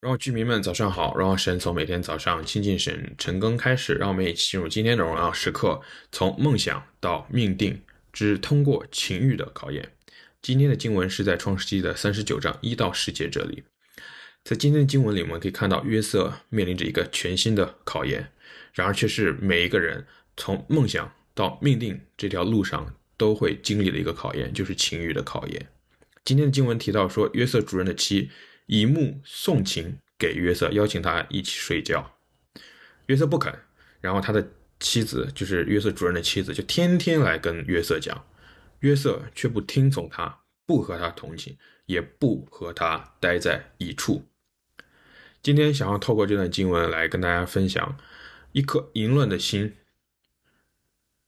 然后居民们早上好，然后神从每天早上亲近神晨更开始，让我们一起进入今天的荣耀时刻，从梦想到命定之通过情欲的考验。今天的经文是在创世纪的三十九章一到十节这里。在今天的经文里，我们可以看到约瑟面临着一个全新的考验，然而却是每一个人从梦想到命定这条路上都会经历的一个考验，就是情欲的考验。今天的经文提到说，约瑟主人的妻。以目送情给约瑟，邀请他一起睡觉。约瑟不肯，然后他的妻子，就是约瑟主人的妻子，就天天来跟约瑟讲，约瑟却不听从他，不和他同寝，也不和他待在一处。今天想要透过这段经文来跟大家分享，一颗淫乱的心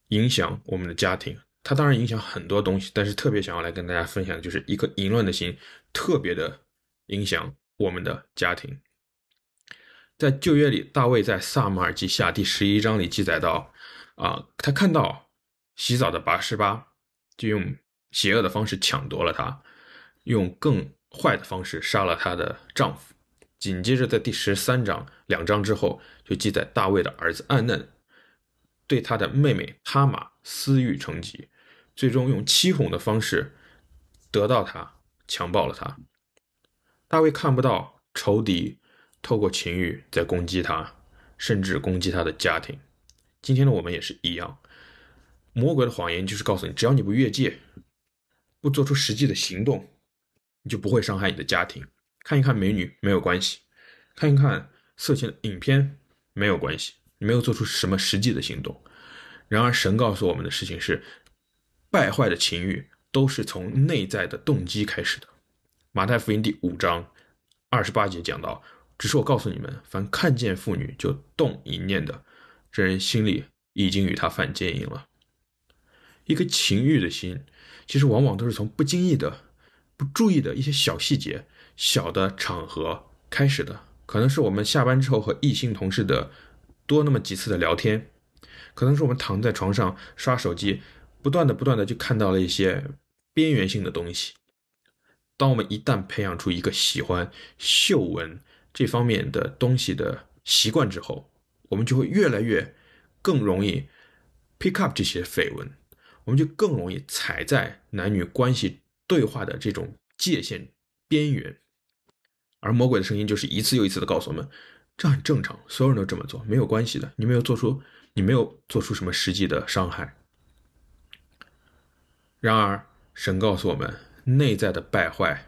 影响我们的家庭。它当然影响很多东西，但是特别想要来跟大家分享的就是一颗淫乱的心，特别的。影响我们的家庭。在旧约里，大卫在撒母耳记下第十一章里记载到，啊，他看到洗澡的拔示巴，就用邪恶的方式抢夺了她，用更坏的方式杀了他的丈夫。紧接着，在第十三章两章之后，就记载大卫的儿子暗嫩对他的妹妹哈玛私欲成疾，最终用欺哄的方式得到她，强暴了她。大卫看不到仇敌透过情欲在攻击他，甚至攻击他的家庭。今天的我们也是一样，魔鬼的谎言就是告诉你，只要你不越界，不做出实际的行动，你就不会伤害你的家庭。看一看美女没有关系，看一看色情的影片没有关系，你没有做出什么实际的行动。然而，神告诉我们的事情是，败坏的情欲都是从内在的动机开始的。马太福音第五章二十八节讲到：“只是我告诉你们，凡看见妇女就动淫念的，这人心里已经与她犯奸淫了。”一个情欲的心，其实往往都是从不经意的、不注意的一些小细节、小的场合开始的。可能是我们下班之后和异性同事的多那么几次的聊天，可能是我们躺在床上刷手机，不断的、不断的就看到了一些边缘性的东西。当我们一旦培养出一个喜欢嗅闻这方面的东西的习惯之后，我们就会越来越更容易 pick up 这些绯闻，我们就更容易踩在男女关系对话的这种界限边缘。而魔鬼的声音就是一次又一次的告诉我们，这很正常，所有人都这么做，没有关系的，你没有做出，你没有做出什么实际的伤害。然而，神告诉我们。内在的败坏，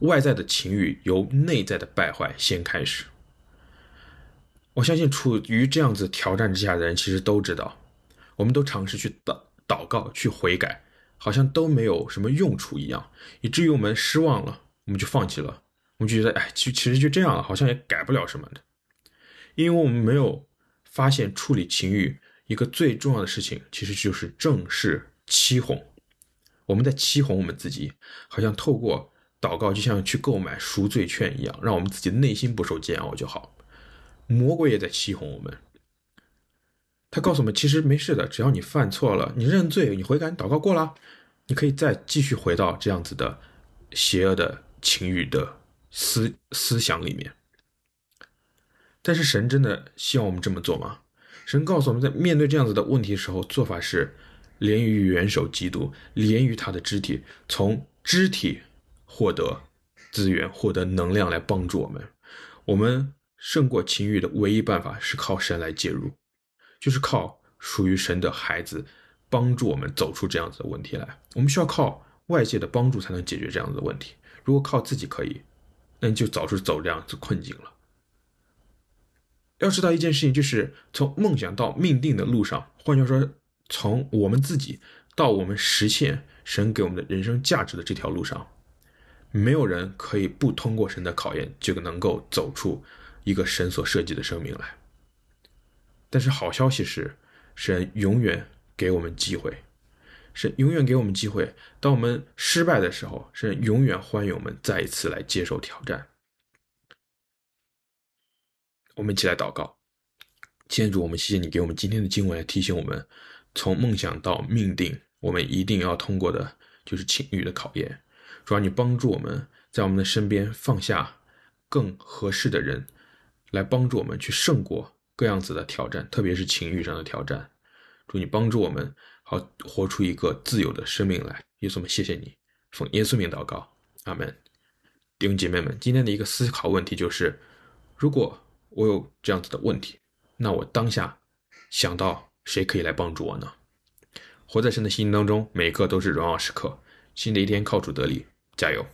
外在的情欲由内在的败坏先开始。我相信处于这样子挑战之下的人，其实都知道，我们都尝试去祷祷告、去悔改，好像都没有什么用处一样，以至于我们失望了，我们就放弃了，我们就觉得，哎，其其实就这样了，好像也改不了什么的，因为我们没有发现处理情欲一个最重要的事情，其实就是正视欺哄。我们在欺哄我们自己，好像透过祷告，就像去购买赎罪券一样，让我们自己的内心不受煎熬就好。魔鬼也在欺哄我们，他告诉我们，其实没事的，只要你犯错了，你认罪，你悔改，祷告过了，你可以再继续回到这样子的邪恶的情欲的思思想里面。但是神真的希望我们这么做吗？神告诉我们在面对这样子的问题的时候，做法是。连于元首基督，连于他的肢体，从肢体获得资源，获得能量来帮助我们。我们胜过情欲的唯一办法是靠神来介入，就是靠属于神的孩子帮助我们走出这样子的问题来。我们需要靠外界的帮助才能解决这样子的问题。如果靠自己可以，那你就早就走这样子困境了。要知道一件事情，就是从梦想到命定的路上，换句话说。从我们自己到我们实现神给我们的人生价值的这条路上，没有人可以不通过神的考验就能够走出一个神所设计的生命来。但是好消息是，神永远给我们机会，神永远给我们机会。当我们失败的时候，神永远欢迎我们再一次来接受挑战。我们一起来祷告，天主，我们谢谢你给我们今天的经文来提醒我们。从梦想到命定，我们一定要通过的就是情欲的考验。主要你帮助我们在我们的身边放下更合适的人来帮助我们去胜过各样子的挑战，特别是情欲上的挑战。祝你帮助我们，好活出一个自由的生命来。耶稣们，谢谢你，奉耶稣名祷告，阿门。弟兄姐妹们，今天的一个思考问题就是：如果我有这样子的问题，那我当下想到谁可以来帮助我呢？活在神的心当中，每一刻都是荣耀时刻。新的一天靠主得力，加油！